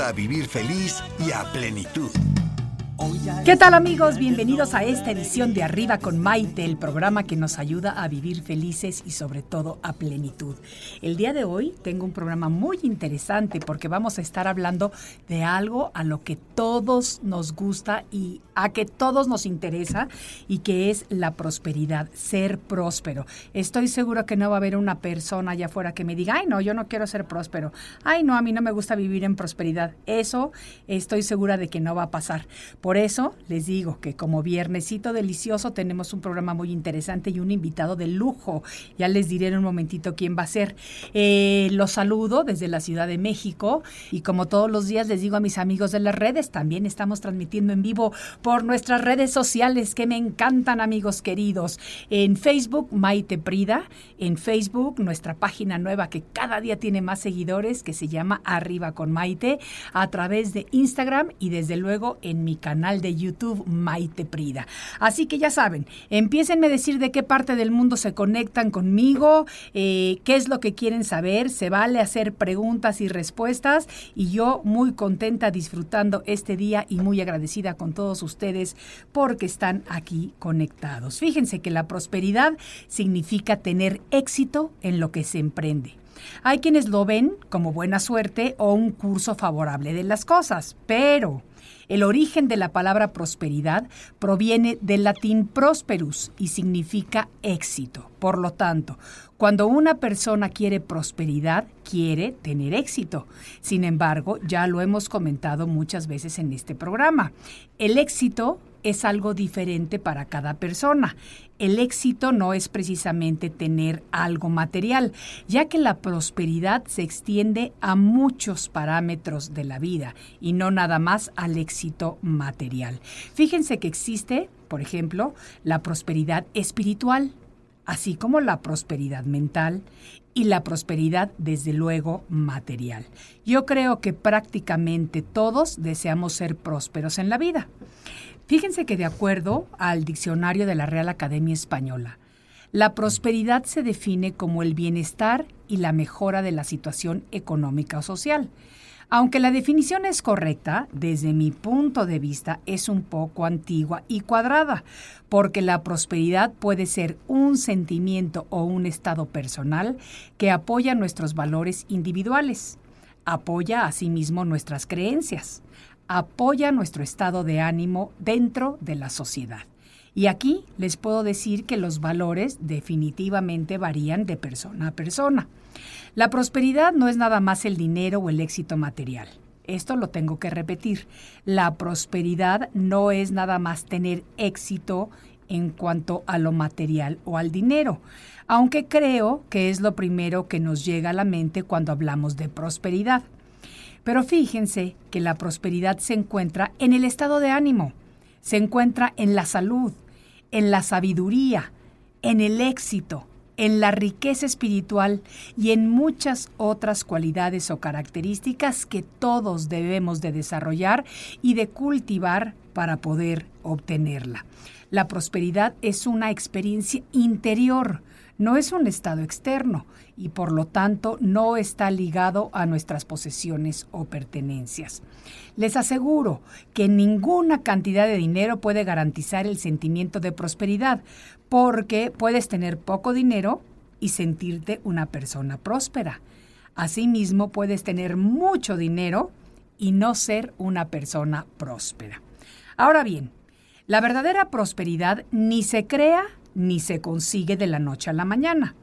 A vivir feliz y a plenitud. ¿Qué tal amigos? Bienvenidos a esta edición de Arriba con Maite, el programa que nos ayuda a vivir felices y sobre todo a plenitud. El día de hoy tengo un programa muy interesante porque vamos a estar hablando de algo a lo que todos nos gusta y a que todos nos interesa y que es la prosperidad, ser próspero. Estoy seguro que no va a haber una persona allá afuera que me diga, ay no, yo no quiero ser próspero, ay no, a mí no me gusta vivir en prosperidad. Eso estoy segura de que no va a pasar. Por eso les digo que como viernesito delicioso tenemos un programa muy interesante y un invitado de lujo. Ya les diré en un momentito quién va a ser. Eh, los saludo desde la Ciudad de México y como todos los días les digo a mis amigos de las redes, también estamos transmitiendo en vivo nuestras redes sociales que me encantan amigos queridos. En Facebook, Maite Prida. En Facebook, nuestra página nueva que cada día tiene más seguidores que se llama Arriba con Maite. A través de Instagram y desde luego en mi canal de YouTube Maite Prida. Así que ya saben, empiecenme a decir de qué parte del mundo se conectan conmigo, eh, qué es lo que quieren saber, se vale hacer preguntas y respuestas y yo muy contenta disfrutando este día y muy agradecida con todos ustedes porque están aquí conectados. Fíjense que la prosperidad significa tener éxito en lo que se emprende. Hay quienes lo ven como buena suerte o un curso favorable de las cosas, pero el origen de la palabra prosperidad proviene del latín prosperus y significa éxito. Por lo tanto, cuando una persona quiere prosperidad, quiere tener éxito. Sin embargo, ya lo hemos comentado muchas veces en este programa. El éxito es algo diferente para cada persona. El éxito no es precisamente tener algo material, ya que la prosperidad se extiende a muchos parámetros de la vida y no nada más al éxito material. Fíjense que existe, por ejemplo, la prosperidad espiritual, así como la prosperidad mental y la prosperidad, desde luego, material. Yo creo que prácticamente todos deseamos ser prósperos en la vida. Fíjense que de acuerdo al diccionario de la Real Academia Española, la prosperidad se define como el bienestar y la mejora de la situación económica o social. Aunque la definición es correcta, desde mi punto de vista es un poco antigua y cuadrada, porque la prosperidad puede ser un sentimiento o un estado personal que apoya nuestros valores individuales, apoya asimismo nuestras creencias, apoya nuestro estado de ánimo dentro de la sociedad. Y aquí les puedo decir que los valores definitivamente varían de persona a persona. La prosperidad no es nada más el dinero o el éxito material. Esto lo tengo que repetir. La prosperidad no es nada más tener éxito en cuanto a lo material o al dinero, aunque creo que es lo primero que nos llega a la mente cuando hablamos de prosperidad. Pero fíjense que la prosperidad se encuentra en el estado de ánimo, se encuentra en la salud, en la sabiduría, en el éxito, en la riqueza espiritual y en muchas otras cualidades o características que todos debemos de desarrollar y de cultivar para poder obtenerla. La prosperidad es una experiencia interior, no es un estado externo y por lo tanto no está ligado a nuestras posesiones o pertenencias. Les aseguro que ninguna cantidad de dinero puede garantizar el sentimiento de prosperidad, porque puedes tener poco dinero y sentirte una persona próspera. Asimismo, puedes tener mucho dinero y no ser una persona próspera. Ahora bien, la verdadera prosperidad ni se crea ni se consigue de la noche a la mañana.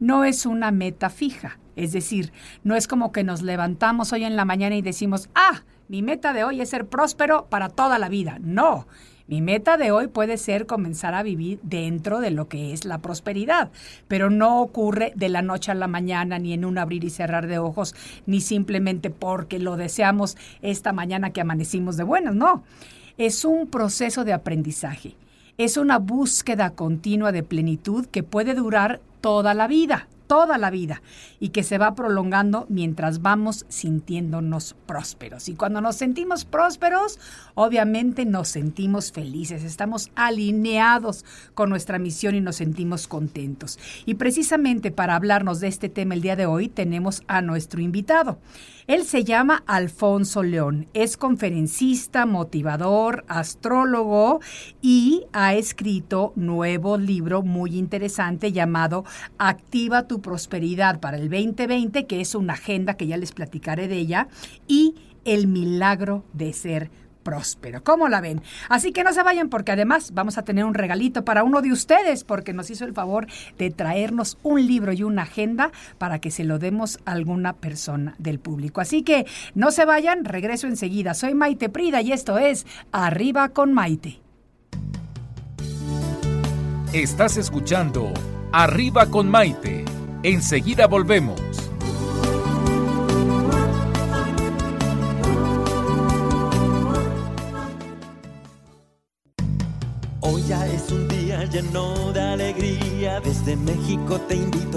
No es una meta fija, es decir, no es como que nos levantamos hoy en la mañana y decimos, ah, mi meta de hoy es ser próspero para toda la vida. No, Mi meta de hoy puede ser comenzar a vivir dentro de lo que es la prosperidad, pero no ocurre de la noche a la mañana, ni en un abrir y cerrar de ojos, ni simplemente porque lo deseamos esta mañana que amanecimos de buenas, no. Es un proceso de aprendizaje, es una búsqueda continua de plenitud que puede durar toda la vida toda la vida y que se va prolongando mientras vamos sintiéndonos prósperos. Y cuando nos sentimos prósperos, obviamente nos sentimos felices, estamos alineados con nuestra misión y nos sentimos contentos. Y precisamente para hablarnos de este tema el día de hoy tenemos a nuestro invitado. Él se llama Alfonso León, es conferencista, motivador, astrólogo y ha escrito nuevo libro muy interesante llamado Activa tu prosperidad para el 2020, que es una agenda que ya les platicaré de ella, y el milagro de ser próspero. ¿Cómo la ven? Así que no se vayan porque además vamos a tener un regalito para uno de ustedes porque nos hizo el favor de traernos un libro y una agenda para que se lo demos a alguna persona del público. Así que no se vayan, regreso enseguida. Soy Maite Prida y esto es Arriba con Maite. Estás escuchando Arriba con Maite. Enseguida volvemos.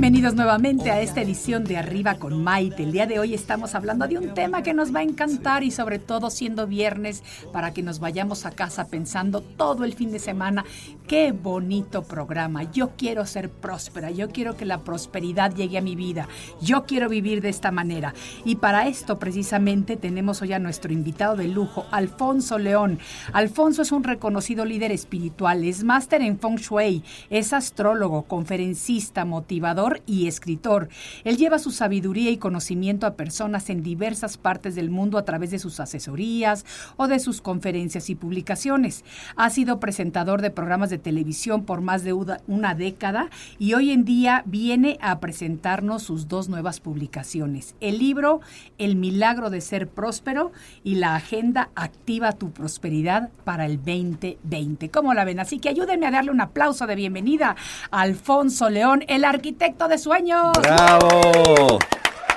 Bienvenidos nuevamente a esta edición de Arriba con Maite. El día de hoy estamos hablando de un tema que nos va a encantar y sobre todo siendo viernes para que nos vayamos a casa pensando todo el fin de semana. Qué bonito programa. Yo quiero ser próspera. Yo quiero que la prosperidad llegue a mi vida. Yo quiero vivir de esta manera. Y para esto precisamente tenemos hoy a nuestro invitado de lujo, Alfonso León. Alfonso es un reconocido líder espiritual, es máster en Feng Shui, es astrólogo, conferencista, motivador y escritor. Él lleva su sabiduría y conocimiento a personas en diversas partes del mundo a través de sus asesorías o de sus conferencias y publicaciones. Ha sido presentador de programas de televisión por más de una- década y hoy en día viene a presentarnos sus dos nuevas publicaciones. El libro El milagro de ser próspero y la agenda Activa tu prosperidad para el 2020. ¿Cómo la ven? Así que ayúdenme a darle un aplauso de bienvenida a Alfonso León, el arquitecto de sueños. ¡Bravo!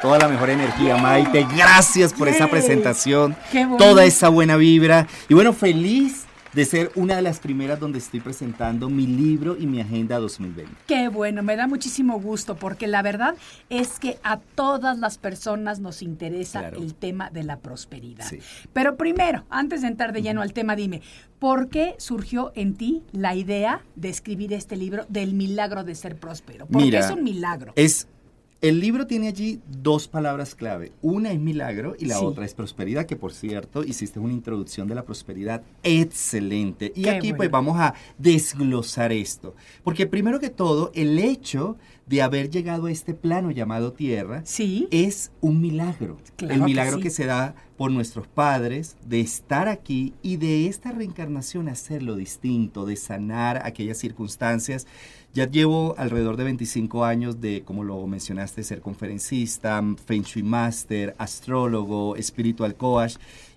Toda la mejor energía, Maite. Gracias por esa presentación. Qué bonito. Toda esa buena vibra. Y bueno, feliz de ser una de las primeras donde estoy presentando mi libro y mi agenda 2020. Qué bueno, me da muchísimo gusto porque la verdad es que a todas las personas nos interesa Claro. el tema de la prosperidad. Sí. Pero primero, antes de entrar de lleno al tema, dime, ¿por qué surgió en ti la idea de escribir este libro del milagro de ser próspero? Porque Mira, es un milagro. Es el libro tiene allí dos palabras clave. Una es milagro y la Sí. otra es prosperidad, que por cierto hiciste una introducción de la prosperidad excelente. Y Qué aquí pues vamos a desglosar esto. Porque primero que todo, el hecho de haber llegado a este plano llamado Tierra Sí. es un milagro. Claro el que milagro sí. que, se da por nuestros padres, de estar aquí y de esta reencarnación hacerlo distinto, de sanar aquellas circunstancias. Ya llevo alrededor de 25 años de, como lo mencionaste, ser conferencista, Feng Shui Master, astrólogo, espiritual coach.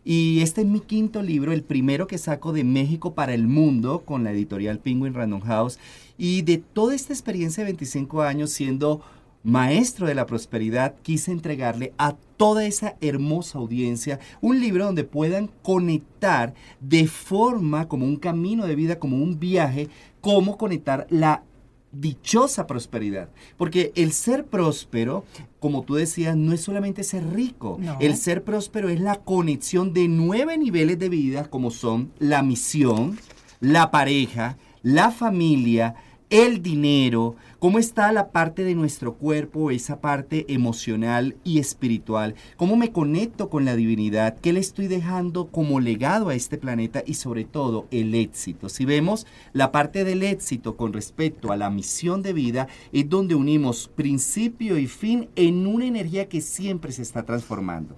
Y este es mi quinto libro, el primero que saco de México para el mundo con la editorial Penguin Random House. Y de toda esta experiencia de 25 años siendo maestro de la prosperidad, quise entregarle a toda esa hermosa audiencia un libro donde puedan conectar de forma como un camino de vida, como un viaje, cómo conectar la dichosa prosperidad. Porque el ser próspero, como tú decías, no es solamente ser rico. No. El ser próspero es la conexión de nueve niveles de vida, como son la misión, la pareja, la familia, el dinero, cómo está la parte de nuestro cuerpo, esa parte emocional y espiritual, cómo me conecto con la divinidad, qué le estoy dejando como legado a este planeta y sobre todo el éxito. Si vemos la parte del éxito con respecto a la misión de vida, es donde unimos principio y fin en una energía que siempre se está transformando.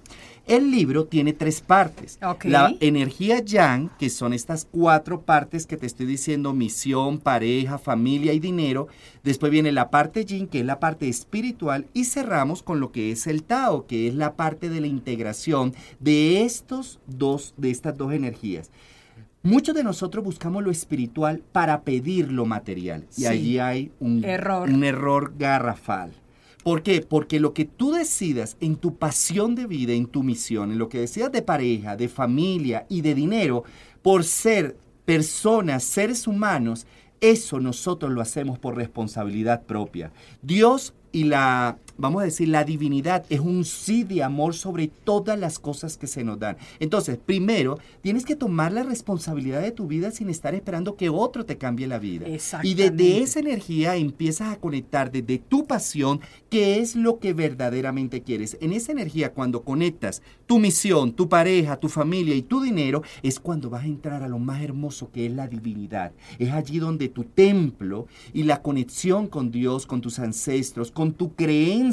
El libro tiene tres partes. La energía yang, que son estas cuatro partes que te estoy diciendo, misión, pareja, familia y dinero. Después viene la parte yin, que es la parte espiritual. Y cerramos con lo que es el Tao, que es la parte de la integración de estos dos, de estas dos energías. Muchos de nosotros buscamos lo espiritual para pedir lo material. Y allí hay un error. un error garrafal. ¿Por qué? Porque lo que tú decidas en tu pasión de vida, en tu misión, en lo que decidas de pareja, de familia y de dinero, por ser personas, seres humanos, eso nosotros lo hacemos por responsabilidad propia. Dios y la vamos a decir, la divinidad es un sí de amor sobre todas las cosas que se nos dan. Entonces, primero, tienes que tomar la responsabilidad de tu vida sin estar esperando que otro te cambie la vida. Y desde esa energía empiezas a conectar desde tu pasión, qué es lo que verdaderamente quieres. En esa energía, cuando conectas tu misión, tu pareja, tu familia y tu dinero, es cuando vas a entrar a lo más hermoso que es la divinidad. Es allí donde tu templo y la conexión con Dios, con tus ancestros, con tu creencia,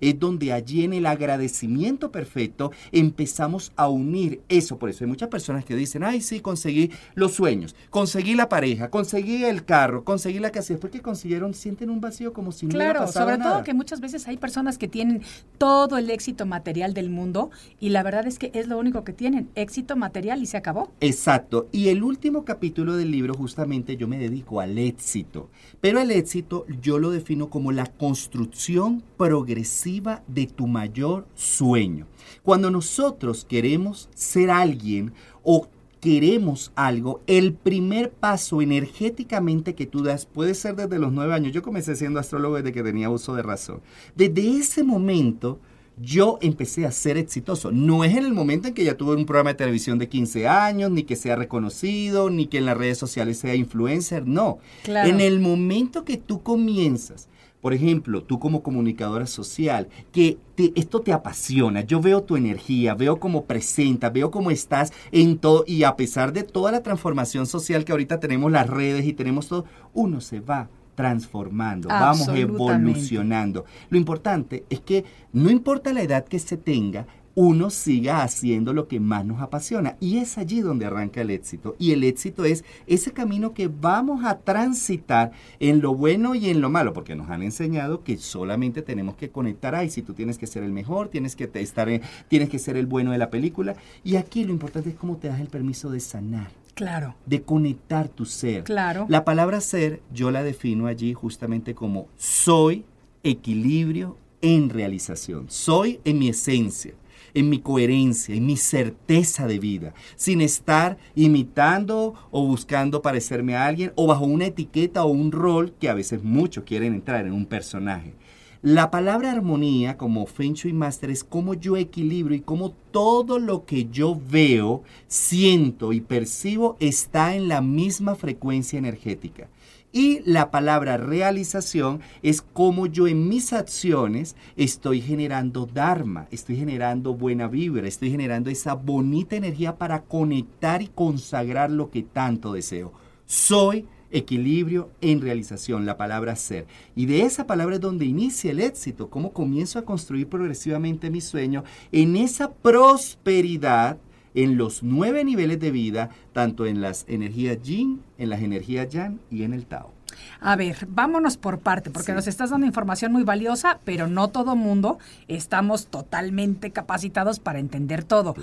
es donde allí en el agradecimiento perfecto empezamos a unir eso. Por eso hay muchas personas que dicen, ay, sí, conseguí los sueños, conseguí la pareja, conseguí el carro, conseguí la casa. Después que consiguieron, sienten un vacío como si no Claro, sobre todo que muchas veces hay personas que tienen todo el éxito material del mundo y la verdad es que es lo único que tienen, éxito material y se acabó. Exacto. Y el último capítulo del libro justamente yo me dedico al éxito. Pero el éxito yo lo defino como la construcción progresiva de tu mayor sueño. Cuando nosotros queremos ser alguien o queremos algo, el primer paso energéticamente que tú das puede ser desde los nueve años. Yo comencé siendo astrólogo desde que tenía uso de razón. Desde ese momento yo empecé a ser exitoso. No es en el momento en que ya tuve un programa de televisión de 15 años, ni que sea reconocido, ni que en las redes sociales sea influencer, no. En el momento que tú comienzas por ejemplo, tú como comunicadora social, que esto te apasiona, yo veo tu energía, veo cómo presentas, veo cómo estás en todo, y a pesar de toda la transformación social que ahorita tenemos las redes y tenemos todo, uno se va transformando, vamos evolucionando. Lo importante es que no importa la edad que se tenga, uno siga haciendo lo que más nos apasiona. Y es allí donde arranca el éxito. Y el éxito es ese camino que vamos a transitar en lo bueno y en lo malo, porque nos han enseñado que solamente tenemos que conectar. Ay, si tú tienes que ser el mejor, tienes que estar, tienes que ser el bueno de la película. Y aquí lo importante es cómo te das el permiso de sanar. Claro. De conectar tu ser. Claro. La palabra ser yo la defino allí justamente como soy equilibrio en realización. Soy en mi esencia en mi coherencia, en mi certeza de vida, sin estar imitando o buscando parecerme a alguien o bajo una etiqueta o un rol que a veces muchos quieren entrar en un personaje. La palabra armonía, como Feng Shui Master, es como yo equilibro y como todo lo que yo veo, siento y percibo está en la misma frecuencia energética. Y la palabra realización es como yo en mis acciones estoy generando Dharma, estoy generando buena vibra, estoy generando esa bonita energía para conectar y consagrar lo que tanto deseo. Soy equilibrio en realización, la palabra ser. Y de esa palabra es donde inicia el éxito, cómo comienzo a construir progresivamente mi sueño en esa prosperidad en los nueve niveles de vida, tanto en las energías yin, en las energías yang y en el Tao. A ver, vámonos por parte, porque nos estás dando información muy valiosa, pero no todo mundo estamos totalmente capacitados para entender todo.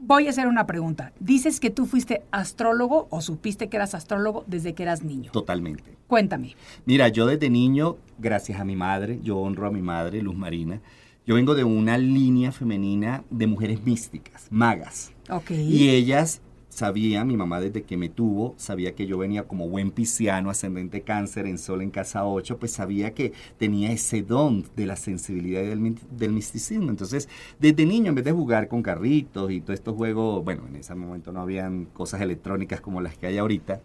Voy a hacer una pregunta. Dices que tú fuiste astrólogo o supiste que eras astrólogo desde que eras niño. Totalmente. Cuéntame. Mira, yo desde niño, gracias a mi madre, yo honro a mi madre, Luz Marina, yo vengo de una línea femenina de mujeres místicas, magas. Y ellas sabían, mi mamá desde que me tuvo, sabía que yo venía como buen pisciano, ascendente cáncer, en sol en casa 8, pues sabía que tenía ese don de la sensibilidad y del, misticismo. Entonces, desde niño, en vez de jugar con carritos y todos estos juegos, bueno, en ese momento no habían cosas electrónicas como las que hay ahorita,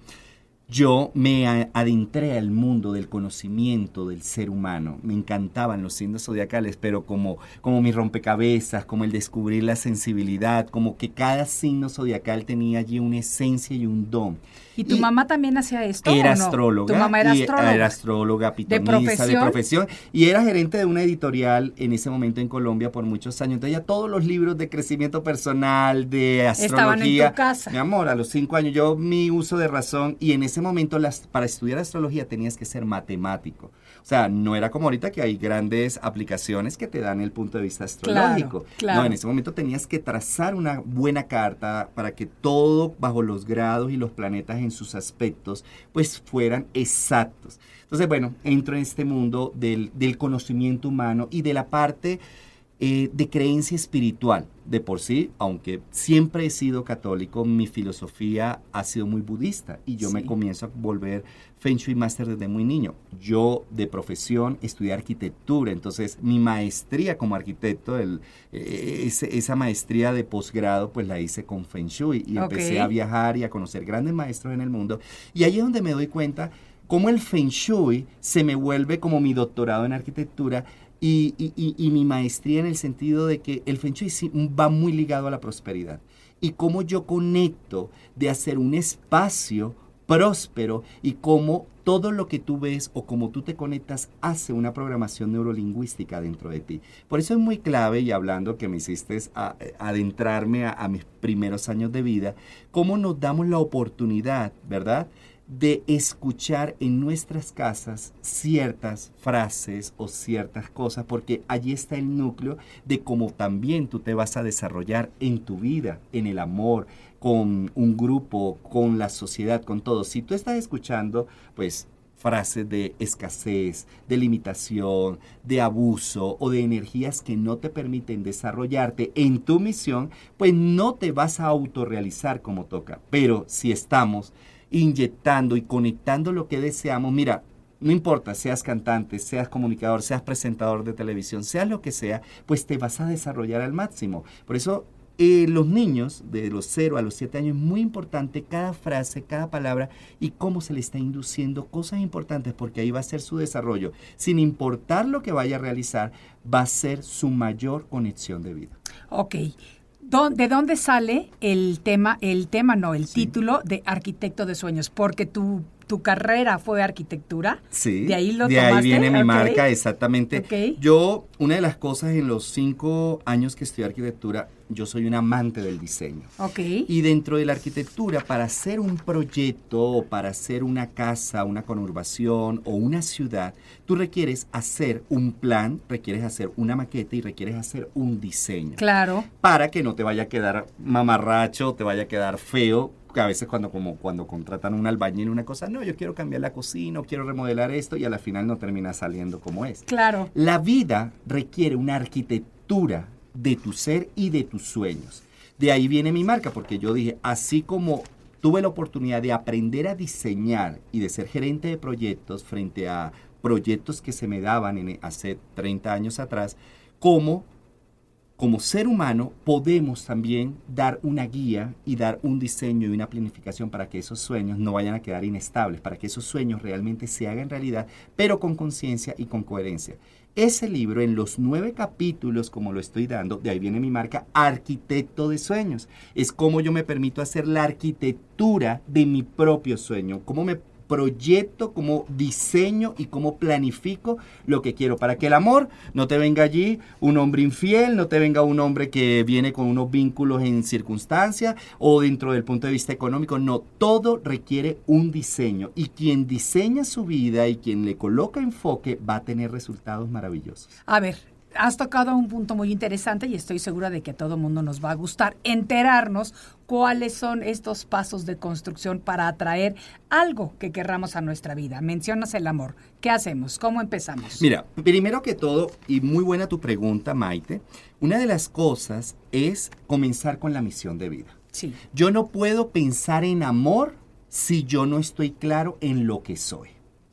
yo me adentré al mundo del conocimiento del ser humano. Me encantaban los signos zodiacales, pero como, como mi rompecabezas, como el descubrir la sensibilidad, como que cada signo zodiacal tenía allí una esencia y un don. ¿Y tu mamá también hacía esto? Era astróloga. Tu mamá era astróloga. Era astróloga, pitonisa, de profesión. Y era gerente de una editorial en ese momento en Colombia por muchos años. Entonces ya todos los libros de crecimiento personal, de astrología. Estaban en tu casa. Mi amor, a los cinco años yo mi uso de razón y en ese momento las, para estudiar astrología tenías que ser matemático. O sea, no era como ahorita que hay grandes aplicaciones que te dan el punto de vista astrológico. No, en ese momento tenías que trazar una buena carta para que todo bajo los grados y los planetas en sus aspectos pues fueran exactos. Entonces, bueno, entro en este mundo del, del conocimiento humano y de la parte eh, de creencia espiritual. De por sí, aunque siempre he sido católico, mi filosofía ha sido muy budista y yo me comienzo a volver Feng Shui Master desde muy niño. Yo de profesión estudié arquitectura, entonces mi maestría como arquitecto, el, eh, esa maestría de posgrado, pues la hice con Feng Shui y empecé a viajar y a conocer grandes maestros en el mundo. Y ahí es donde me doy cuenta cómo el Feng Shui se me vuelve como mi doctorado en arquitectura y, mi maestría en el sentido de que el Feng va muy ligado a la prosperidad. Y cómo yo conecto de hacer un espacio próspero y cómo todo lo que tú ves o cómo tú te conectas hace una programación neurolingüística dentro de ti. Por eso es muy clave, y hablando que me hiciste adentrarme a, a mis primeros años de vida, cómo nos damos la oportunidad, ¿verdad? De escuchar en nuestras casas ciertas frases o ciertas cosas, porque allí está el núcleo de cómo también tú te vas a desarrollar en tu vida, en el amor, con un grupo, con la sociedad, con todo. Si tú estás escuchando, pues frases de escasez, de limitación, de abuso o de energías que no te permiten desarrollarte en tu misión, pues no te vas a autorrealizar como toca. Pero si estamos inyectando y conectando lo que deseamos, mira, no importa, seas cantante, seas comunicador, seas presentador de televisión, seas lo que sea, pues te vas a desarrollar al máximo. Por eso eh, los niños de los 0 a los 7 años es muy importante cada frase, cada palabra y cómo se le está induciendo cosas importantes porque ahí va a ser su desarrollo. Sin importar lo que vaya a realizar, va a ser su mayor conexión de vida. Ok. ¿De dónde sale el tema, el tema no, el título de arquitecto de sueños? Porque tu, tu carrera fue arquitectura. Sí. De ahí lo De ahí viene mi marca, exactamente. Yo, una de las cosas en los cinco años que estudié arquitectura, yo soy un amante del diseño. Ok. Y dentro de la arquitectura, para hacer un proyecto o para hacer una casa, una conurbación o una ciudad, tú requieres hacer un plan, requieres hacer una maqueta y requieres hacer un diseño. Claro. Para que no te vaya a quedar mamarracho, te vaya a quedar feo, que a veces cuando como cuando contratan un albañil una cosa, no, yo quiero cambiar la cocina, o quiero remodelar esto y a la final no termina saliendo como es. Claro. La vida requiere una arquitectura de tu ser y de tus sueños. De ahí viene mi marca, porque yo dije, así como tuve la oportunidad de aprender a diseñar y de ser gerente de proyectos frente a proyectos que se me daban en, hace 30 años atrás, como como ser humano podemos también dar una guía y dar un diseño y una planificación para que esos sueños no vayan a quedar inestables, para que esos sueños realmente se hagan realidad, pero con conciencia y con coherencia. Ese libro, en los nueve capítulos, como lo estoy dando, de ahí viene mi marca, Arquitecto de Sueños. Es como yo me permito hacer la arquitectura de mi propio sueño, cómo me proyecto, como diseño y cómo planifico lo que quiero. Para que el amor no te venga allí un hombre infiel, no te venga un hombre que viene con unos vínculos en circunstancias o dentro del punto de vista económico. No, todo requiere un diseño. Y quien diseña su vida y quien le coloca enfoque va a tener resultados maravillosos. A ver, has tocado un punto muy interesante y estoy segura de que a todo mundo nos va a gustar enterarnos cuáles son estos pasos de construcción para atraer algo que querramos a nuestra vida. Mencionas el amor. ¿Qué hacemos? ¿Cómo empezamos? Mira, primero que todo, y muy buena tu pregunta, Maite, una de las cosas es comenzar con la misión de vida. Sí. Yo no puedo pensar en amor si yo no estoy claro en lo que soy.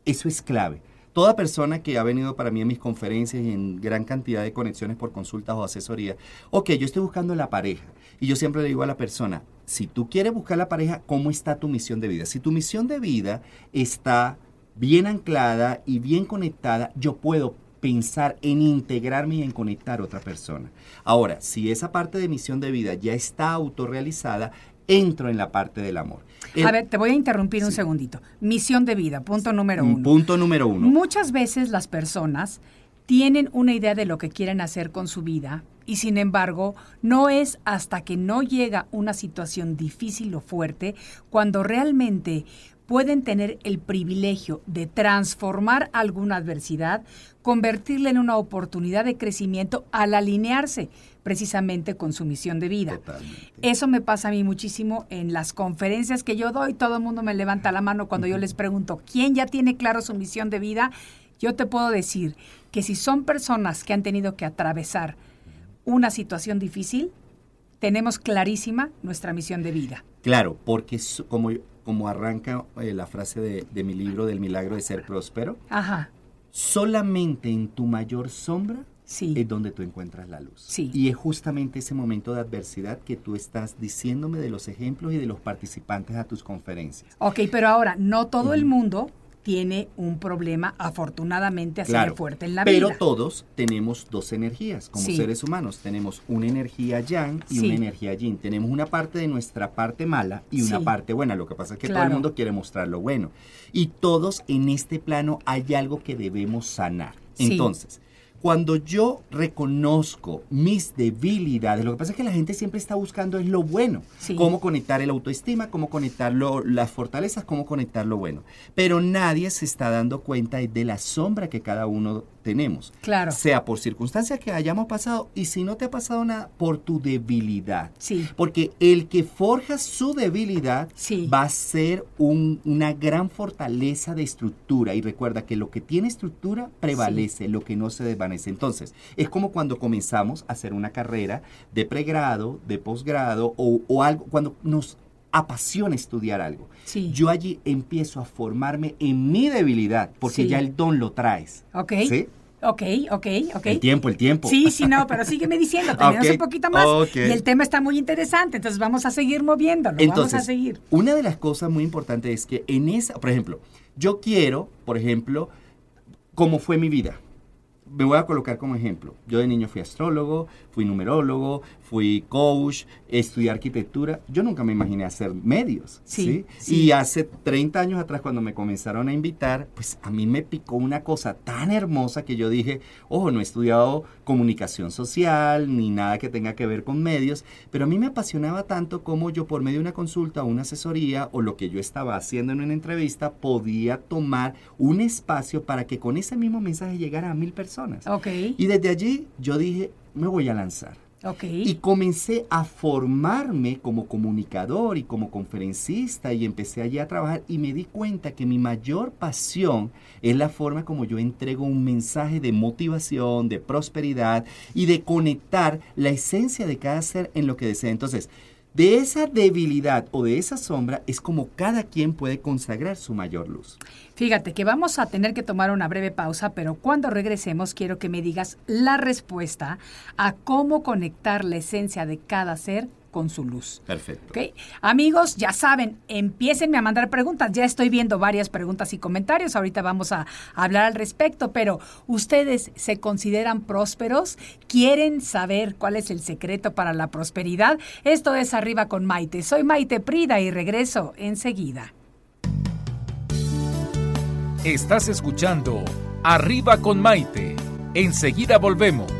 Eso es clave. Toda persona que ha venido para mí en mis conferencias y en gran cantidad de conexiones por consultas o asesoría, ok, yo estoy buscando la pareja y yo siempre le digo a la persona, si tú quieres buscar la pareja, ¿cómo está tu misión de vida? Si tu misión de vida está bien anclada y bien conectada, yo puedo pensar en integrarme y en conectar a otra persona. Ahora, si esa parte de misión de vida ya está autorrealizada, entro en la parte del amor. a ver, te voy a interrumpir un segundito. Misión de vida, punto número uno. Punto número uno. Muchas veces las personas tienen una idea de lo que quieren hacer con su vida y sin embargo no es hasta que no llega una situación difícil o fuerte cuando realmente pueden tener el privilegio de transformar alguna adversidad, convertirla en una oportunidad de crecimiento al alinearse precisamente con su misión de vida. Eso me pasa a mí muchísimo en las conferencias que yo doy, todo el mundo me levanta la mano cuando yo les pregunto, ¿quién ya tiene claro su misión de vida? Yo te puedo decir que si son personas que han tenido que atravesar una situación difícil, tenemos clarísima nuestra misión de vida. Claro, porque como como arranca eh, la frase de, mi libro del milagro de ser próspero, solamente en tu mayor sombra es donde tú encuentras la luz. Y es justamente ese momento de adversidad que tú estás diciéndome de los ejemplos y de los participantes a tus conferencias. Ok, pero ahora, no todo el mundo tiene un problema afortunadamente así de fuerte en la vida. Pero todos tenemos dos energías como seres humanos. Tenemos una energía yang y una energía yin. Tenemos una parte de nuestra parte mala y una parte buena. Lo que pasa es que todo el mundo quiere mostrar lo bueno. Y todos en este plano hay algo que debemos sanar. Entonces, cuando yo reconozco mis debilidades, lo que pasa es que la gente siempre está buscando es lo bueno. Cómo conectar el autoestima, cómo conectar las fortalezas, cómo conectar lo bueno. Pero nadie se está dando cuenta de la sombra que cada uno tenemos. Claro. Sea por circunstancias que hayamos pasado y si no te ha pasado nada, por tu debilidad. Sí. Porque el que forja su debilidad va a ser una gran fortaleza de estructura. Y recuerda que lo que tiene estructura prevalece, lo que no se desvanece. Entonces, es como cuando comenzamos a hacer una carrera de pregrado, de posgrado o, o algo, cuando nos apasiona estudiar algo. Sí. Yo allí empiezo a formarme en mi debilidad, porque ya el don lo traes. Ok. ¿Sí? Ok, ok, ok. El tiempo, el tiempo. Sí, sí, no, pero sígueme diciendo, tenemos un poquito más. Y el tema está muy interesante, entonces vamos a seguir moviéndolo, entonces, vamos a seguir. Una de las cosas muy importantes es que en esa, por ejemplo, yo quiero, por ejemplo, cómo fue mi vida. Me voy a colocar como ejemplo. Yo de niño fui astrólogo, fui numerólogo, fui coach, estudié arquitectura. Yo nunca me imaginé hacer medios. Sí, Y hace 30 años atrás, cuando me comenzaron a invitar, pues a mí me picó una cosa tan hermosa que yo dije, ojo, no he estudiado comunicación social ni nada que tenga que ver con medios, pero a mí me apasionaba tanto como yo por medio de una consulta, una asesoría o lo que yo estaba haciendo en una entrevista, podía tomar un espacio para que con ese mismo mensaje llegara a mil personas. Okay. Y desde allí yo dije, me voy a lanzar. Y comencé a formarme como comunicador y como conferencista y empecé allí a trabajar y me di cuenta que mi mayor pasión es la forma como yo entrego un mensaje de motivación, de prosperidad y de conectar la esencia de cada ser en lo que desea. Entonces, de esa debilidad o de esa sombra es como cada quien puede consagrar su mayor luz. Fíjate que vamos a tener que tomar una breve pausa, pero cuando regresemos quiero que me digas la respuesta a cómo conectar la esencia de cada ser con su luz. Perfecto. ¿Okay? Amigos, ya saben, empiecen a mandar preguntas. Ya estoy viendo varias preguntas y comentarios. Ahorita vamos a, hablar al respecto, pero ¿ustedes se consideran prósperos? ¿Quieren saber cuál es el secreto para la prosperidad? Esto es Arriba con Maite. Soy Maite Prida y regreso enseguida. Estás escuchando Arriba con Maite. Enseguida volvemos.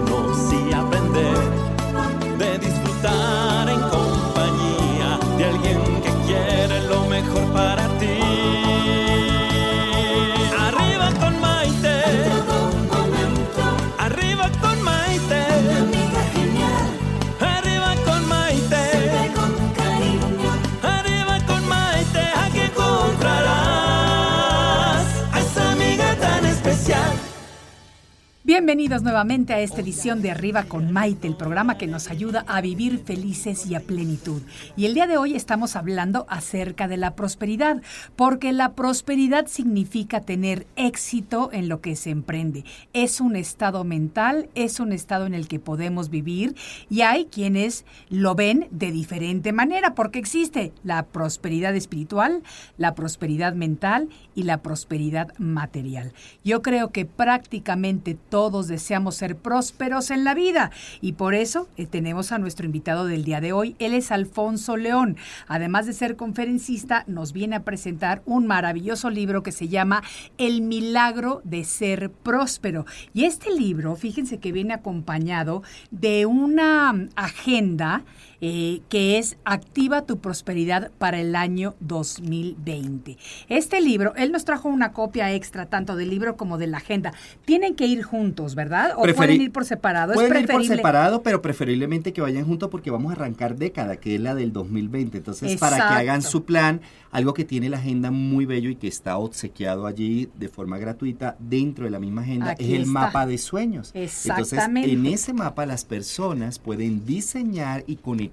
Bienvenidos nuevamente a esta edición de Arriba con Maite, el programa que nos ayuda a vivir felices y a plenitud. Y el día de hoy estamos hablando acerca de la prosperidad, porque la prosperidad significa tener éxito en lo que se emprende. Es un estado mental, es un estado en el que podemos vivir y hay quienes lo ven de diferente manera, porque existe la prosperidad espiritual, la prosperidad mental y la prosperidad material. Yo creo que prácticamente todos deseamos ser prósperos en la vida y por eso eh, tenemos a nuestro invitado del día de hoy. Él es Alfonso León. Además de ser conferencista, nos viene a presentar un maravilloso libro que se llama El milagro de ser próspero. Y este libro, fíjense que viene acompañado de una agenda eh, que es Activa tu prosperidad para el año 2020. Este libro, él nos trajo una copia extra tanto del libro como de la agenda. Tienen que ir juntos, ¿verdad? O pueden ir por separado. Pueden ir por separado, pero preferiblemente que vayan juntos porque vamos a arrancar década, que es la del 2020. Entonces, para que hagan su plan, algo que tiene la agenda muy bello y que está obsequiado allí de forma gratuita dentro de la misma agenda es el mapa de sueños. Exactamente. Entonces, en ese mapa las personas pueden diseñar y conectar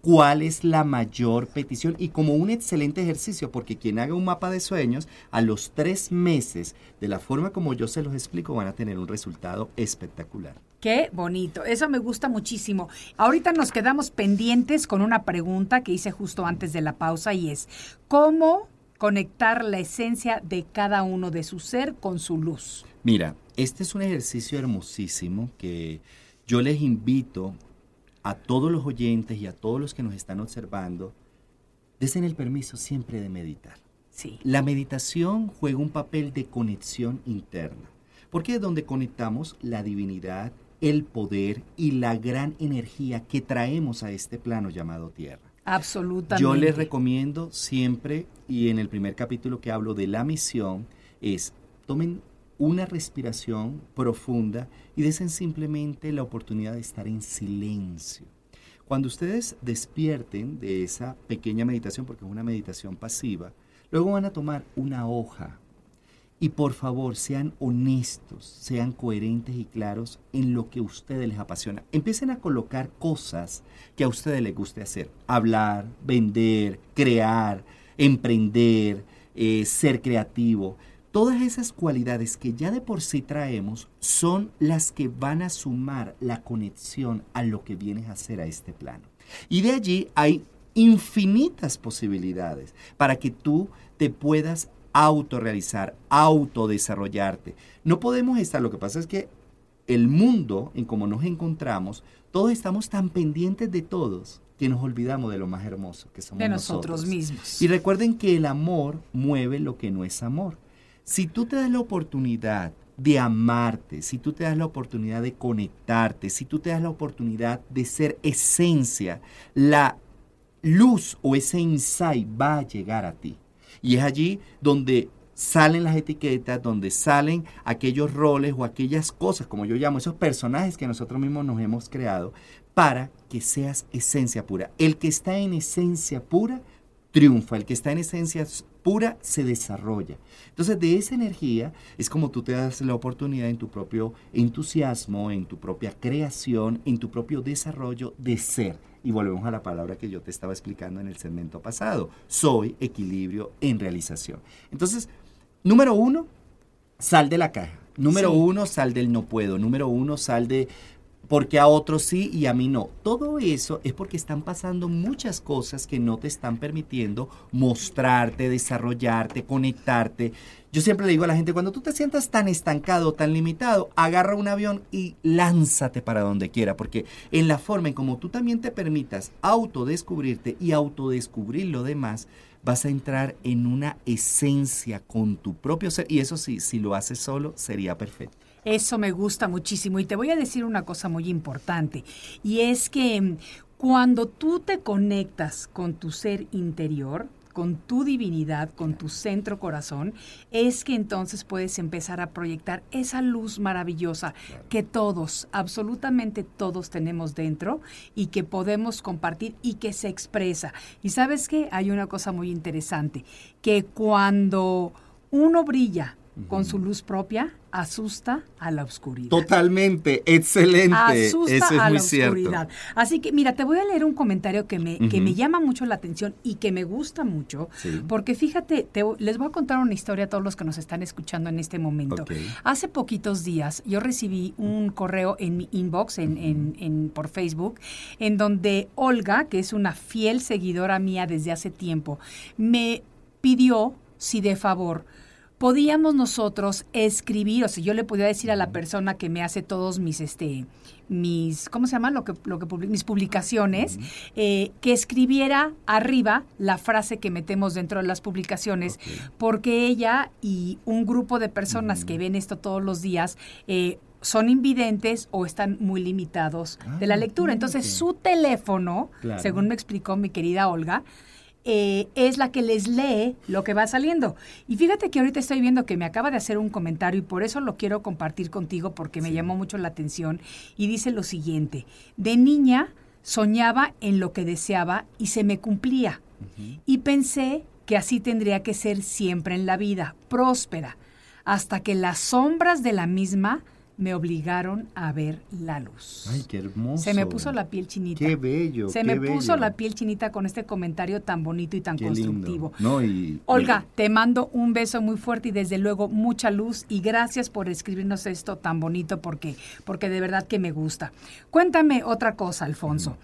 cuál es la mayor petición y como un excelente ejercicio, porque quien haga un mapa de sueños, a los tres meses, de la forma como yo se los explico, van a tener un resultado espectacular. Qué bonito, eso me gusta muchísimo. Ahorita nos quedamos pendientes con una pregunta que hice justo antes de la pausa y es, ¿cómo conectar la esencia de cada uno de su ser con su luz? Mira, este es un ejercicio hermosísimo que yo les invito a todos los oyentes y a todos los que nos están observando, desen el permiso siempre de meditar. Sí. La meditación juega un papel de conexión interna, porque es donde conectamos la divinidad, el poder y la gran energía que traemos a este plano llamado Tierra. Absolutamente. Yo les recomiendo siempre, y en el primer capítulo que hablo de la misión, es tomen una respiración profunda y desen simplemente la oportunidad de estar en silencio. Cuando ustedes despierten de esa pequeña meditación, porque es una meditación pasiva, luego van a tomar una hoja y por favor sean honestos, sean coherentes y claros en lo que a ustedes les apasiona. Empiecen a colocar cosas que a ustedes les guste hacer. Hablar, vender, crear, emprender, eh, ser creativo. Todas esas cualidades que ya de por sí traemos son las que van a sumar la conexión a lo que vienes a hacer a este plano. Y de allí hay infinitas posibilidades para que tú te puedas autorrealizar, autodesarrollarte. No podemos estar, lo que pasa es que el mundo en como nos encontramos, todos estamos tan pendientes de todos que nos olvidamos de lo más hermoso que somos de nosotros mismos. Y recuerden que el amor mueve lo que no es amor. Si tú te das la oportunidad de amarte, si tú te das la oportunidad de conectarte, si tú te das la oportunidad de ser esencia, la luz o ese insight va a llegar a ti. Y es allí donde salen las etiquetas, donde salen aquellos roles o aquellas cosas, como yo llamo, esos personajes que nosotros mismos nos hemos creado, para que seas esencia pura. El que está en esencia pura triunfa, el que está en esencia pura se desarrolla. Entonces, de esa energía es como tú te das la oportunidad en tu propio entusiasmo, en tu propia creación, en tu propio desarrollo de ser. Y volvemos a la palabra que yo te estaba explicando en el segmento pasado. Soy equilibrio en realización. Entonces, número uno, sal de la caja. Número uno, sal del no puedo. Número uno, sal de porque a otros sí y a mí no. Todo eso es porque están pasando muchas cosas que no te están permitiendo mostrarte, desarrollarte, conectarte. Yo siempre le digo a la gente, cuando tú te sientas tan estancado, tan limitado, agarra un avión y lánzate para donde quiera, porque en la forma en como tú también te permitas autodescubrirte y autodescubrir lo demás, vas a entrar en una esencia con tu propio ser. Y eso sí, si lo haces solo, sería perfecto. Eso me gusta muchísimo y te voy a decir una cosa muy importante y es que mm, cuando tú te conectas con tu ser interior, con tu divinidad, con tu centro corazón, es que entonces puedes empezar a proyectar esa luz maravillosa que todos, absolutamente todos tenemos dentro y que podemos compartir y que se expresa. Y sabes que hay una cosa muy interesante, que cuando uno brilla con su luz propia, asusta a la oscuridad. Totalmente, excelente. Asusta Eso es a muy la cierto. oscuridad. Así que, mira, te voy a leer un comentario que me, que me llama mucho la atención y que me gusta mucho, Sí. porque fíjate, te- les voy a contar una historia a todos los que nos están escuchando en este momento. Hace poquitos días yo recibí un correo en mi inbox, en, en- en- por Facebook, en donde Olga, que es una fiel seguidora mía desde hace tiempo, me pidió si de favor podíamos nosotros escribir, o sea, yo le podía decir a la persona que me hace todos mis, este, mis, ¿cómo se llama? Lo que, lo que mis publicaciones, eh, que escribiera arriba la frase que metemos dentro de las publicaciones, porque ella y un grupo de personas que ven esto todos los días, eh, son invidentes o están muy limitados de la Ah, lectura. Entonces, su teléfono, Claro. según me explicó mi querida Olga, eh, es la que les lee lo que va saliendo. Y fíjate que ahorita estoy viendo que me acaba de hacer un comentario y por eso lo quiero compartir contigo porque me llamó mucho la atención y dice lo siguiente, de niña soñaba en lo que deseaba y se me cumplía. Y pensé que así tendría que ser siempre en la vida, próspera, hasta que las sombras de la misma me obligaron a ver la luz. Ay, qué hermoso. Se me puso la piel chinita. Qué bello. Se qué me puso la piel chinita con este comentario tan bonito y tan Qué constructivo. lindo. No, y, Olga, te mando un beso muy fuerte y desde luego mucha luz y gracias por escribirnos esto tan bonito porque, porque de verdad que me gusta. Cuéntame otra cosa, Alfonso.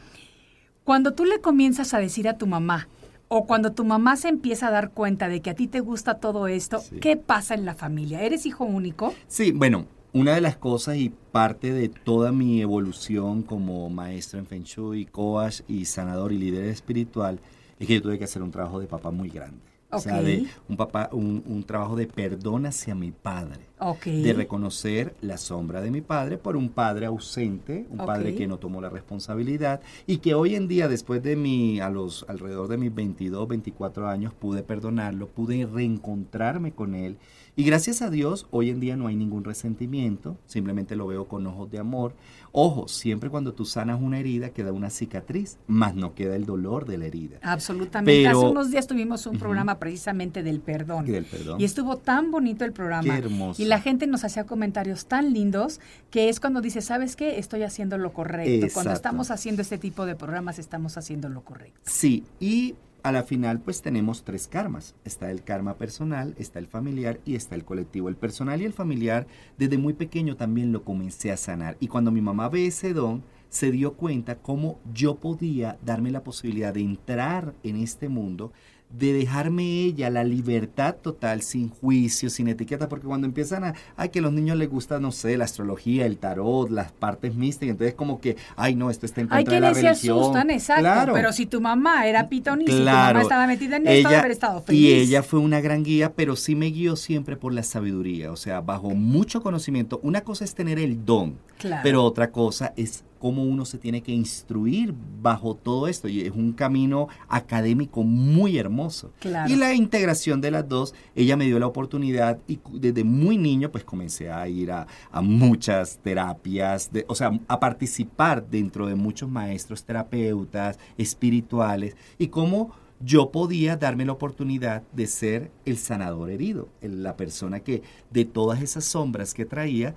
Cuando tú le comienzas a decir a tu mamá o cuando tu mamá se empieza a dar cuenta de que a ti te gusta todo esto, Sí. ¿qué pasa en la familia? ¿Eres hijo único? Sí, bueno, una de las cosas y parte de toda mi evolución como maestro en Feng Shui, coach y sanador y líder espiritual es que yo tuve que hacer un trabajo de papá muy grande. O sea, de un papá, un, un trabajo de perdón hacia mi padre. Ok. De reconocer la sombra de mi padre por un padre ausente, un padre que no tomó la responsabilidad y que hoy en día, después de mi, a los alrededor de mis 22, 24 años, pude perdonarlo, pude reencontrarme con él y gracias a Dios, hoy en día no hay ningún resentimiento, simplemente lo veo con ojos de amor. Ojo, siempre cuando tú sanas una herida queda una cicatriz, más no queda el dolor de la herida. Absolutamente. Pero- Hace unos días tuvimos un programa precisamente del perdón. Y del perdón. Y estuvo tan bonito el programa. Qué hermoso. Y la gente nos hacía comentarios tan lindos que es cuando dice, ¿sabes qué? Estoy haciendo lo correcto. Cuando estamos haciendo este tipo de programas, estamos haciendo lo correcto. Sí, y a la final pues tenemos tres karmas. Está el karma personal, está el familiar y está el colectivo. El personal y el familiar desde muy pequeño también lo comencé a sanar. Y cuando mi mamá ve ese don, se dio cuenta cómo yo podía darme la posibilidad de entrar en este mundo, de dejarme ella la libertad total, sin juicio, sin etiqueta, porque cuando empiezan a, ay, que a los niños les gusta, no sé, la astrología, el tarot, las partes místicas, entonces como que, ay, no, esto está en contra de quienes la se asustan, exacto. Claro. Pero si tu mamá era y si tu Claro. mamá estaba metida en esto, debe haber estado feliz. Y ella fue una gran guía, pero sí me guió siempre por la sabiduría, o sea, bajo mucho conocimiento. Una cosa es tener el don, Claro. pero otra cosa es cómo uno se tiene que instruir bajo todo esto. Y es un camino académico muy hermoso. Claro. Y la integración de las dos, ella me dio la oportunidad y desde muy niño pues comencé a ir a, a muchas terapias, de, o sea, a participar dentro de muchos maestros terapeutas, espirituales, y cómo yo podía darme la oportunidad de ser el sanador herido, la persona que de todas esas sombras que traía,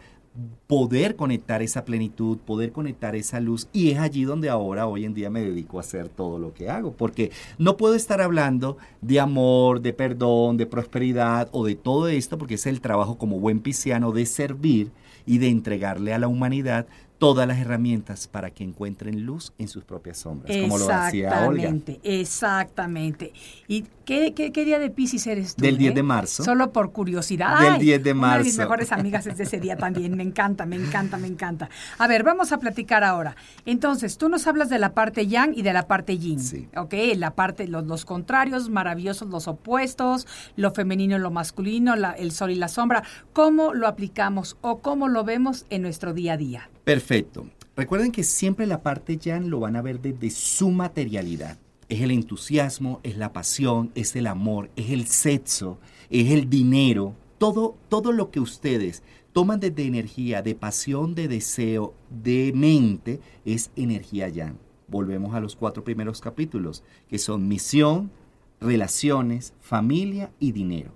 poder conectar esa plenitud, poder conectar esa luz y es allí donde ahora hoy en día me dedico a hacer todo lo que hago, porque no puedo estar hablando de amor, de perdón, de prosperidad o de todo esto, porque es el trabajo como buen pisciano de servir y de entregarle a la humanidad todas las herramientas para que encuentren luz en sus propias sombras, como lo hacía Olga. Exactamente, exactamente. ¿Y qué, qué, qué día de Pisces eres tú? Del 10 eh? de marzo. Solo por curiosidad. Del Ay, 10 de Una de mis marzo. mejores amigas es de ese día también. Me encanta, me encanta, me encanta. A ver, vamos a platicar ahora. Entonces, tú nos hablas de la parte yang y de la parte yin. Sí. ¿Ok? La parte, los, los contrarios, maravillosos, los opuestos, lo femenino, lo masculino, la- el sol y la sombra. ¿Cómo lo aplicamos o cómo lo vemos en nuestro día a día? Perfecto. Recuerden que siempre la parte yang lo van a ver desde su materialidad. Es el entusiasmo, es la pasión, es el amor, es el sexo, es el dinero. Todo, todo lo que ustedes toman desde energía, de pasión, de deseo, de mente, es energía yang. Volvemos a los cuatro primeros capítulos, que son misión, relaciones, familia y dinero.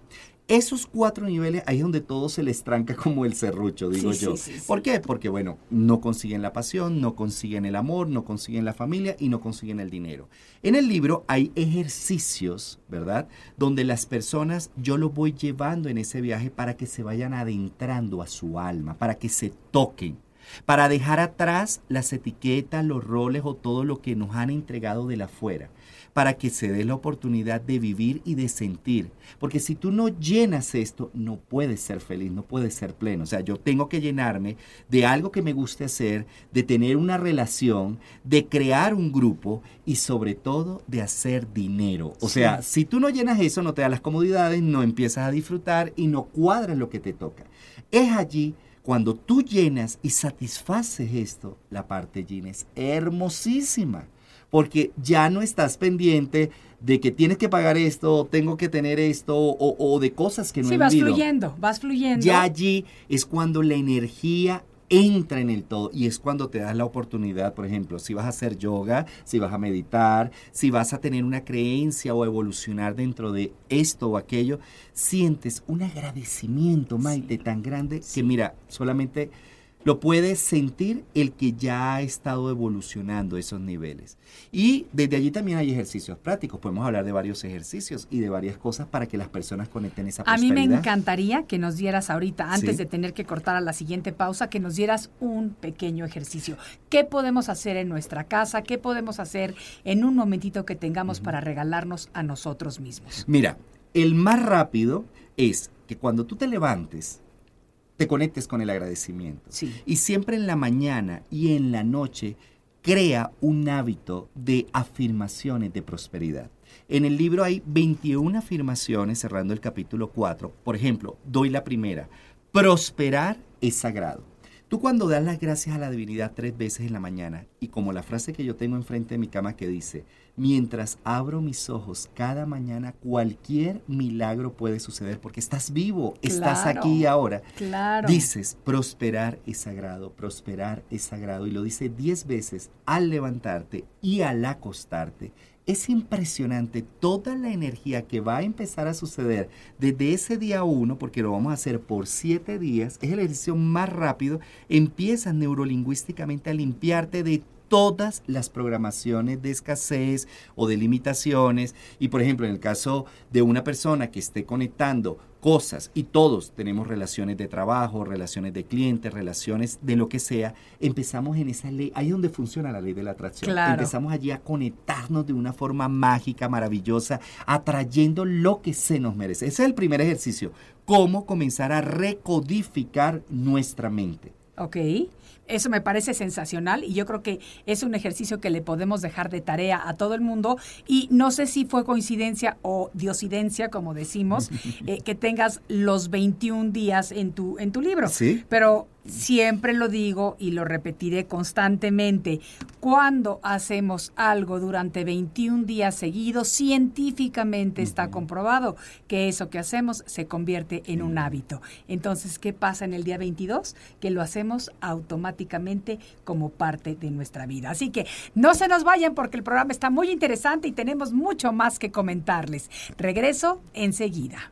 Esos cuatro niveles, ahí es donde todo se les tranca como el serrucho, digo Sí, yo. sí. ¿Por qué? Porque, bueno, no consiguen la pasión, no consiguen el amor, no consiguen la familia y no consiguen el dinero. En el libro hay ejercicios, ¿verdad? Donde las personas, yo los voy llevando en ese viaje para que se vayan adentrando a su alma, para que se toquen para dejar atrás las etiquetas, los roles o todo lo que nos han entregado de la afuera, para que se dé la oportunidad de vivir y de sentir. Porque si tú no llenas esto, no puedes ser feliz, no puedes ser pleno. O sea, yo tengo que llenarme de algo que me guste hacer, de tener una relación, de crear un grupo y sobre todo de hacer dinero. O sea, si tú no llenas eso, no te da las comodidades, no empiezas a disfrutar y no cuadras lo que te toca. Es allí cuando tú llenas y satisfaces esto, la parte Gina es hermosísima. Porque ya no estás pendiente de que tienes que pagar esto, tengo que tener esto, o, o de cosas que no Sí, vas fluyendo, vas fluyendo. Ya allí es cuando la energía entra en el todo y es cuando te das la oportunidad, por ejemplo, si vas a hacer yoga, si vas a meditar, si vas a tener una creencia o evolucionar dentro de esto o aquello, sientes un agradecimiento, Maite, tan grande que mira, solamente lo puedes sentir el que ya ha estado evolucionando esos niveles. Y desde allí también hay ejercicios prácticos. Podemos hablar de varios ejercicios y de varias cosas para que las personas conecten esa A mí me encantaría que nos dieras ahorita, antes Sí. de tener que cortar a la siguiente pausa, que nos dieras un pequeño ejercicio. ¿Qué podemos hacer en nuestra casa? ¿Qué podemos hacer en un momentito que tengamos para regalarnos a nosotros mismos? Mira, el más rápido es que cuando tú te levantes, te conectes con el agradecimiento. Sí. Y siempre en la mañana y en la noche crea un hábito de afirmaciones de prosperidad. En el libro hay 21 afirmaciones, cerrando el capítulo 4. Por ejemplo, doy la primera. Prosperar es sagrado. Tú cuando das las gracias a la divinidad tres veces en la mañana, y como la frase que yo tengo enfrente de mi cama que dice, mientras abro mis ojos cada mañana, cualquier milagro puede suceder porque estás vivo, estás Claro. aquí y ahora. Claro. Dices, prosperar es sagrado, prosperar es sagrado. Y lo dice diez veces al levantarte y al acostarte. Es impresionante toda la energía que va a empezar a suceder desde ese día uno, porque lo vamos a hacer por siete días. Es el ejercicio más rápido. Empiezas neurolingüísticamente a limpiarte de todas las programaciones de escasez o de limitaciones. Y por ejemplo, en el caso de una persona que esté conectando cosas y todos tenemos relaciones de trabajo, relaciones de clientes, relaciones de lo que sea, empezamos en esa ley, ahí es donde funciona la ley de la atracción. Claro. Empezamos allí a conectarnos de una forma mágica, maravillosa, atrayendo lo que se nos merece. Ese es el primer ejercicio, cómo comenzar a recodificar nuestra mente. Ok. Eso me parece sensacional y yo creo que es un ejercicio que le podemos dejar de tarea a todo el mundo y no sé si fue coincidencia o diosidencia, como decimos, eh, que tengas los 21 días en tu, en tu libro. Sí. Pero siempre lo digo y lo repetiré constantemente, cuando hacemos algo durante 21 días seguidos, científicamente está comprobado que eso que hacemos se convierte en un hábito. Entonces, ¿qué pasa en el día 22? Que lo hacemos automáticamente como parte de nuestra vida. Así que no se nos vayan porque el programa está muy interesante y tenemos mucho más que comentarles. Regreso enseguida.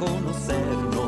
de conocernos y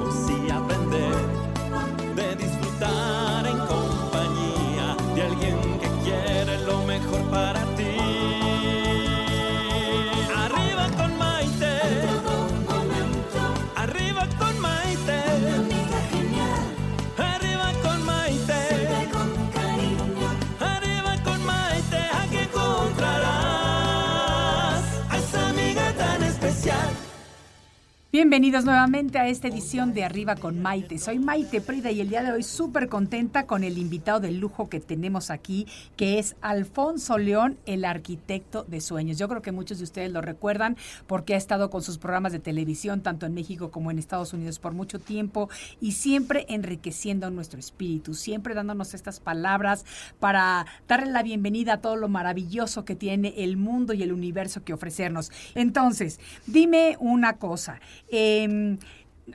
Bienvenidos nuevamente a esta edición de Arriba con Maite. Soy Maite Prida y el día de hoy súper contenta con el invitado de lujo que tenemos aquí, que es Alfonso León, el arquitecto de sueños. Yo creo que muchos de ustedes lo recuerdan porque ha estado con sus programas de televisión, tanto en México como en Estados Unidos, por mucho tiempo y siempre enriqueciendo nuestro espíritu, siempre dándonos estas palabras para darle la bienvenida a todo lo maravilloso que tiene el mundo y el universo que ofrecernos. Entonces, dime una cosa.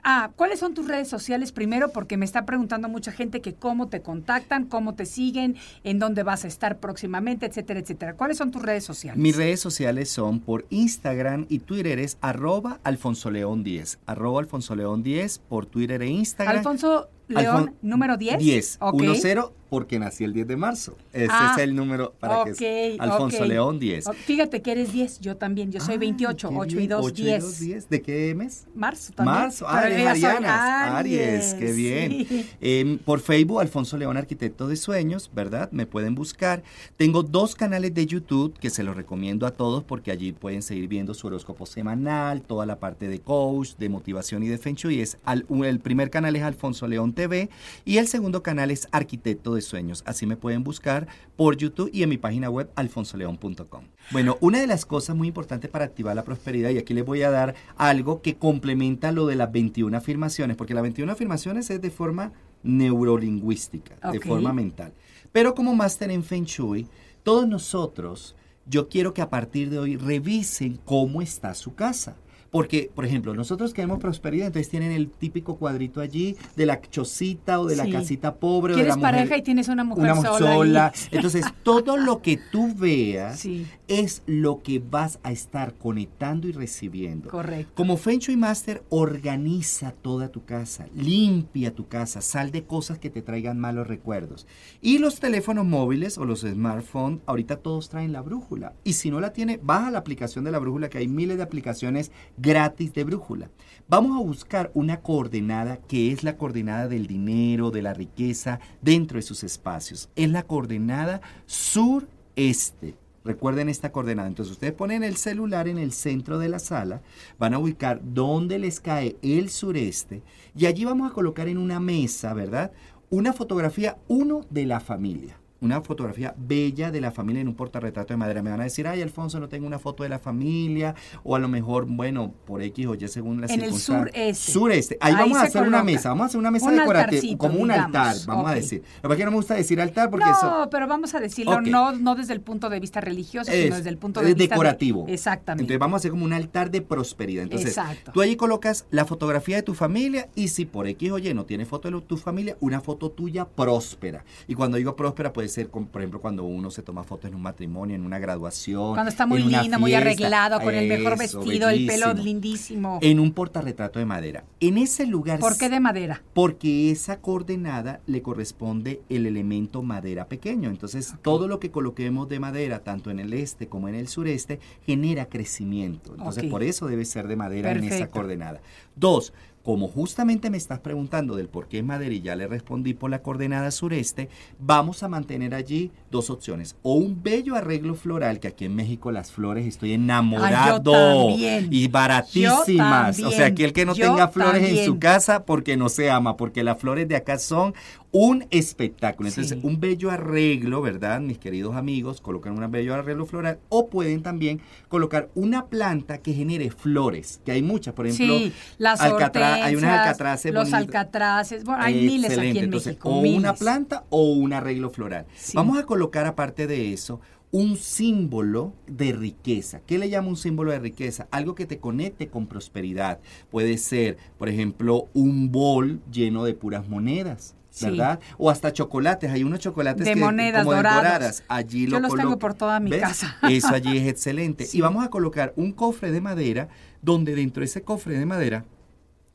Ah, ¿cuáles son tus redes sociales primero? Porque me está preguntando mucha gente que cómo te contactan, cómo te siguen, en dónde vas a estar próximamente, etcétera, etcétera. ¿Cuáles son tus redes sociales? Mis redes sociales son por Instagram y Twitter es arroba Alfonso León 10. Arroba Alfonso León 10 por Twitter e Instagram. Alfonso León, número 10. 10. 1-0 porque nací el 10 de marzo. Ese Ah, es el número para ok, que Alfonso ok. León 10. Oh, Fíjate que eres 10, yo también, yo soy Ah, 28, qué 8 y bien. 2, 8 y 10. 2, 10. ¿De qué mes? Marzo también. Marzo, Aries, ya soy Arianas, Aries, qué bien. sí. Em, por Facebook, Alfonso León, Arquitecto de Sueños, ¿verdad? Me pueden buscar. Tengo dos canales de YouTube que se los recomiendo a todos porque allí pueden seguir viendo su horóscopo semanal, toda la parte de coach, de motivación y de Feng Shui. Es al- el primer canal es Alfonso León TV y el segundo canal es Arquitecto de Sueños. Así me pueden buscar por YouTube y en mi página web alfonsoleón.com. Bueno, una de las cosas muy importantes para activar la prosperidad, y aquí les voy a dar algo que complementa lo de las 21 afirmaciones, porque las 21 afirmaciones es de forma neurolingüística, de forma mental. Pero como máster en Feng Shui, todos nosotros, yo quiero que a partir de hoy revisen cómo está su casa. Porque, por ejemplo, nosotros queremos prosperidad, entonces tienen el típico cuadrito allí de la chocita o de la Sí. casita pobre o de la Quieres mujer pareja y tienes una mujer una mujer sola. Entonces, todo lo que tú veas Sí. es lo que vas a estar conectando y recibiendo. Correcto. Como Feng Shui Master, organiza toda tu casa, limpia tu casa, sal de cosas que te traigan malos recuerdos. Y los teléfonos móviles o los smartphones, ahorita todos traen la brújula. Y si no la tiene, baja la aplicación de la brújula, que hay miles de aplicaciones gratis de brújula. Vamos a buscar una coordenada que es la coordenada del dinero, de la riqueza, dentro de sus espacios. Es la coordenada sureste. Recuerden esta coordenada. Entonces ustedes ponen el celular en el centro de la sala, van a ubicar dónde les cae el sureste y allí vamos a colocar en una mesa, ¿verdad? Una fotografía, uno de la familia. Una fotografía bella de la familia en un portarretrato de madera. Me van a decir, ay, Alfonso, no tengo una foto de la familia. O a lo mejor, bueno, por X o Y según la En el circunstancia. sureste. Sureste. Ahí, Ahí vamos a hacer una mesa. Vamos a hacer una mesa Un decorativa. Como un digamos. altar, vamos a decir. Lo que no me gusta decir altar porque no, eso... pero vamos a decirlo, Ok. no, no desde el punto de vista religioso, Es, sino desde el punto de vista de- decorativo. exactamente. Entonces vamos a hacer como un altar de prosperidad. Entonces, Exacto. tú allí colocas la fotografía de tu familia y si por X o Y no tienes foto de tu familia, una foto tuya próspera. Y cuando digo próspera puede ser, con- por ejemplo, cuando uno se toma fotos en un matrimonio, en una graduación. Cuando está muy lindo, muy arreglado, con el mejor vestido, el pelo lindísimo. En un portarretrato de madera. En ese lugar... ¿Por qué de madera? Porque esa coordenada le corresponde el elemento madera pequeño. Entonces, todo lo que coloquemos de madera, tanto en el este como en el sureste, genera crecimiento. Entonces, por eso debe ser de madera en esa coordenada. Dos, como justamente me estás preguntando del por qué es madera y ya le respondí por la coordenada sureste, vamos a mantener allí dos opciones. O un bello arreglo floral, que aquí en México las flores estoy enamorado. también. Y baratísimas. O sea, aquí el que no tenga flores en su casa porque no se ama, porque las flores de acá son un espectáculo. Entonces, Sí. un bello arreglo, ¿verdad? Mis queridos amigos, colocan un bello arreglo floral o pueden también colocar una planta que genere flores, que hay muchas, por ejemplo, sí, las alcatra- hay unas alcatraces los bonitas. alcatraces, bueno, hay miles aquí Excelente. en Entonces, México. o miles. una planta o un arreglo floral. Sí. Vamos a colocar aparte de eso un símbolo de riqueza. ¿Qué le llamo un símbolo de riqueza? Algo que te conecte con prosperidad. Puede ser, por ejemplo, un bol lleno de puras monedas. Sí. ¿Verdad? O hasta chocolates. Hay unos chocolates De que monedas como de dorados. doradas. Allí Yo lo los tengo coloco. por toda mi ¿Ves? casa. Eso allí es excelente. Sí. Y vamos a colocar un cofre de madera donde dentro de ese cofre de madera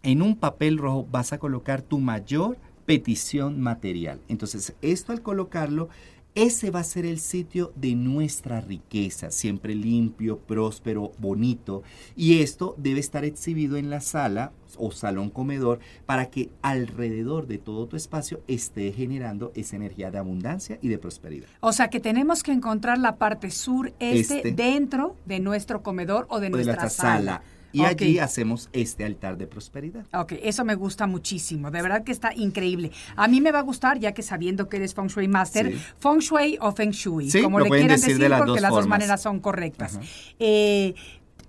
en un papel rojo vas a colocar tu mayor petición material. Entonces, esto al colocarlo, ese va a ser el sitio de nuestra riqueza, siempre limpio, próspero, bonito. Y esto debe estar exhibido en la sala o salón comedor para que alrededor de todo tu espacio esté generando esa energía de abundancia y de prosperidad. O sea que tenemos que encontrar la parte sur-este Este. dentro de nuestro comedor o de nuestra nuestra sala. sala. Y Ok. allí hacemos este altar de prosperidad. Ok, eso me gusta muchísimo. De verdad que está increíble. A mí me va a gustar, ya que sabiendo que eres Feng Shui Master, Sí. Feng Shui o Feng Shui, Sí, como le quieran decir decir, de las porque dos las dos formas. maneras son correctas. Eh,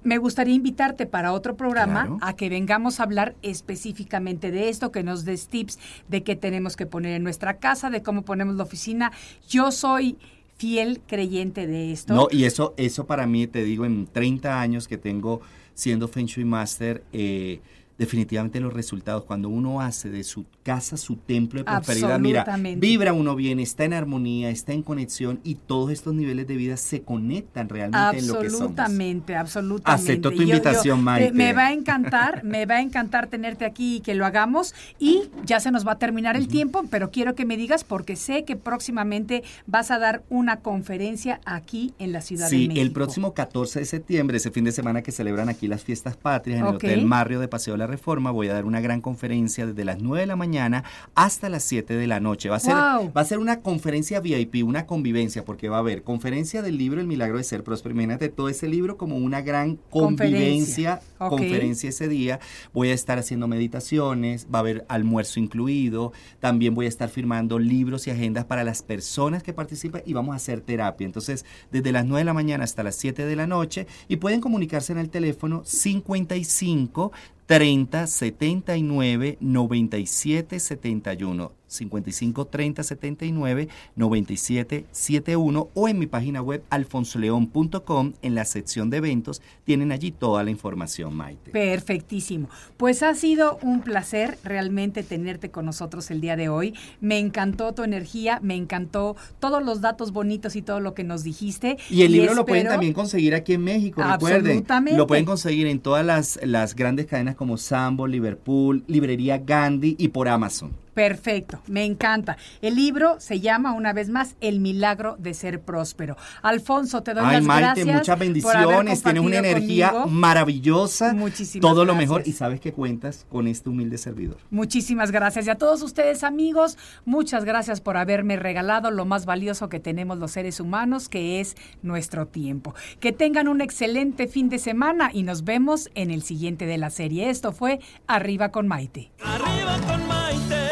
me gustaría invitarte para otro programa Claro. a que vengamos a hablar específicamente de esto, que nos des tips de qué tenemos que poner en nuestra casa, de cómo ponemos la oficina. Yo soy fiel creyente de esto. No, y eso, eso para mí, te digo, en 30 años que tengo siendo Feng Shui Master, eh, definitivamente los resultados, cuando uno hace de su casa su templo de prosperidad, mira, vibra uno bien, está en armonía, está en conexión y todos estos niveles de vida se conectan realmente en lo que somos. Absolutamente, absolutamente. Acepto tu yo- invitación, te- Maite. Me va a encantar, me va a encantar tenerte aquí y que lo hagamos. Y ya se nos va a terminar el tiempo, pero quiero que me digas porque sé que próximamente vas a dar una conferencia aquí en la Ciudad de Sí, México. el próximo 14 de septiembre, ese fin de semana que celebran aquí las fiestas patrias en el. Hotel Marrio de Paseo de la Reforma, voy a dar una gran conferencia desde las 9 de la mañana hasta las 7 de la noche. Va a ser, Wow. va a ser una conferencia VIP, una convivencia, porque va a haber conferencia del libro El Milagro de Ser Próspero. Imagínate todo ese libro como una gran Conferencia. convivencia, Ok. conferencia ese día. Voy a estar haciendo meditaciones, va a haber almuerzo incluido, también voy a estar firmando libros y agendas para las personas que participan y vamos a hacer terapia. Entonces, desde las 9 de la mañana hasta las 7 de la noche y pueden comunicarse en el teléfono 55 30 79 97 71. 55 30 79 97 71 o en mi página web alfonsoleón.com en la sección de eventos tienen allí toda la información, Maite. Perfectísimo. Pues ha sido un placer realmente tenerte con nosotros el día de hoy. Me encantó tu energía, me encantó todos los datos bonitos y todo lo que nos dijiste. Y el libro lo pueden también conseguir aquí en México, recuerden. Absolutamente. Lo pueden conseguir en todas las, las grandes cadenas como Sambo, Liverpool, Librería Gandhi y por Amazon. Perfecto, me encanta. El libro se llama una vez más El milagro de ser próspero. Alfonso, te doy Ay, las Maite, gracias. muchas bendiciones. Tienes una energía conmigo. maravillosa. Muchísimas Todo lo mejor. Y sabes que cuentas con este humilde servidor. Muchísimas gracias. Y a todos ustedes, amigos, muchas gracias por haberme regalado lo más valioso que tenemos los seres humanos, que es nuestro tiempo. Que tengan un excelente fin de semana y nos vemos en el siguiente de la serie. Esto fue Arriba con Maite. Arriba con Maite.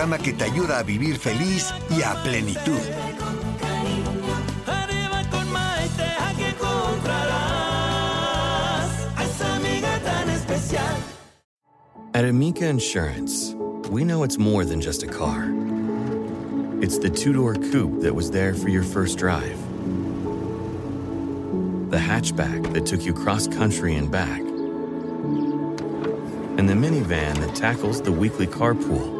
Programa que te ayuda a vivir feliz y a plenitud. Arriba con Maite. Aquí encontrarás a esa amiga tan especial. At Amica Insurance, we know it's more than just a car. It's the two door coupe that was there for your first drive, the hatchback that took you cross country and back, and the minivan that tackles the weekly carpool.